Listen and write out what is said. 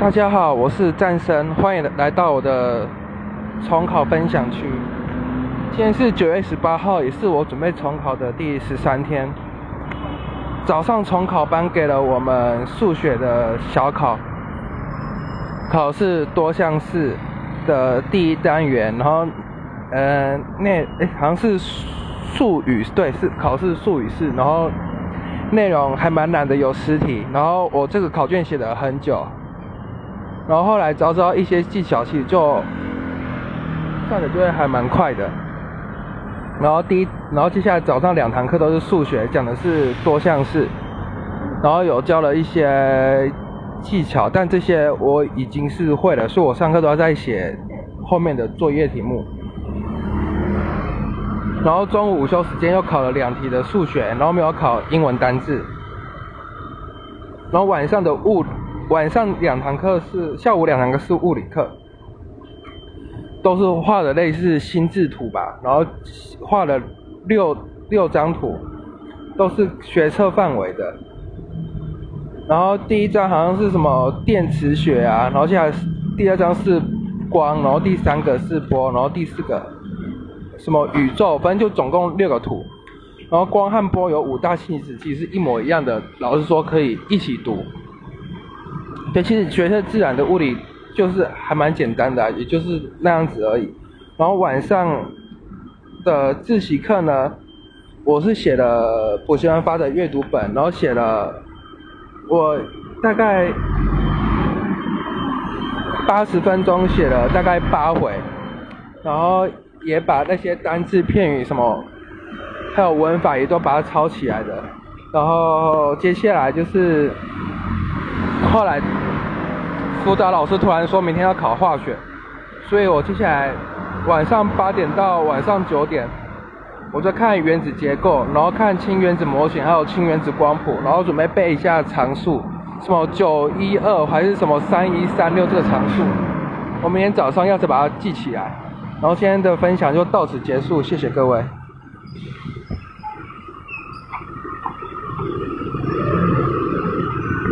大家好，我是战神，欢迎来到我的重考分享区。今天是九月十八号，也是我准备重考的第十三天。早上重考班给了我们数学的小考，考试多项式的第一单元，然后，呃，那哎好像是数语，对，是考试数语式，然后内容还蛮难的，有十题，然后我这个考卷写了很久。然后后来找找一些技巧，其实就算的就会还蛮快的。然后第一，然后接下来早上两堂课都是数学，讲的是多项式，然后有教了一些技巧，但这些我已经是会了，所以我上课都要在写后面的作业题目。然后中午午休时间又考了两题的数学，然后没有考英文单字。然后晚上的物。晚上两堂课是下午两堂课是物理课，都是画的类似心智图吧，然后画了六六张图，都是学测范围的。然后第一张好像是什么电磁学啊，然后接下来第二张是光，然后第三个是波，然后第四个什么宇宙，反正就总共六个图。然后光和波有五大性质，其实一模一样的，老师说可以一起读。对，其实学测自然的物理就是还蛮简单的，也就是那样子而已。然后晚上的自习课呢，我是写了补习班发的阅读本，然后写了我大概八十分钟写了大概八回，然后也把那些单字片语什么，还有文法也都把它抄起来的。然后接下来就是后来。辅导老师突然说明天要考化学，所以我接下来晚上八点到晚上九点，我在看原子结构，然后看氢原子模型，还有氢原子光谱，然后准备背一下常数，什么九一二还是什么三一三六这个常数，我明天早上要再把它记起来。然后今天的分享就到此结束，谢谢各位。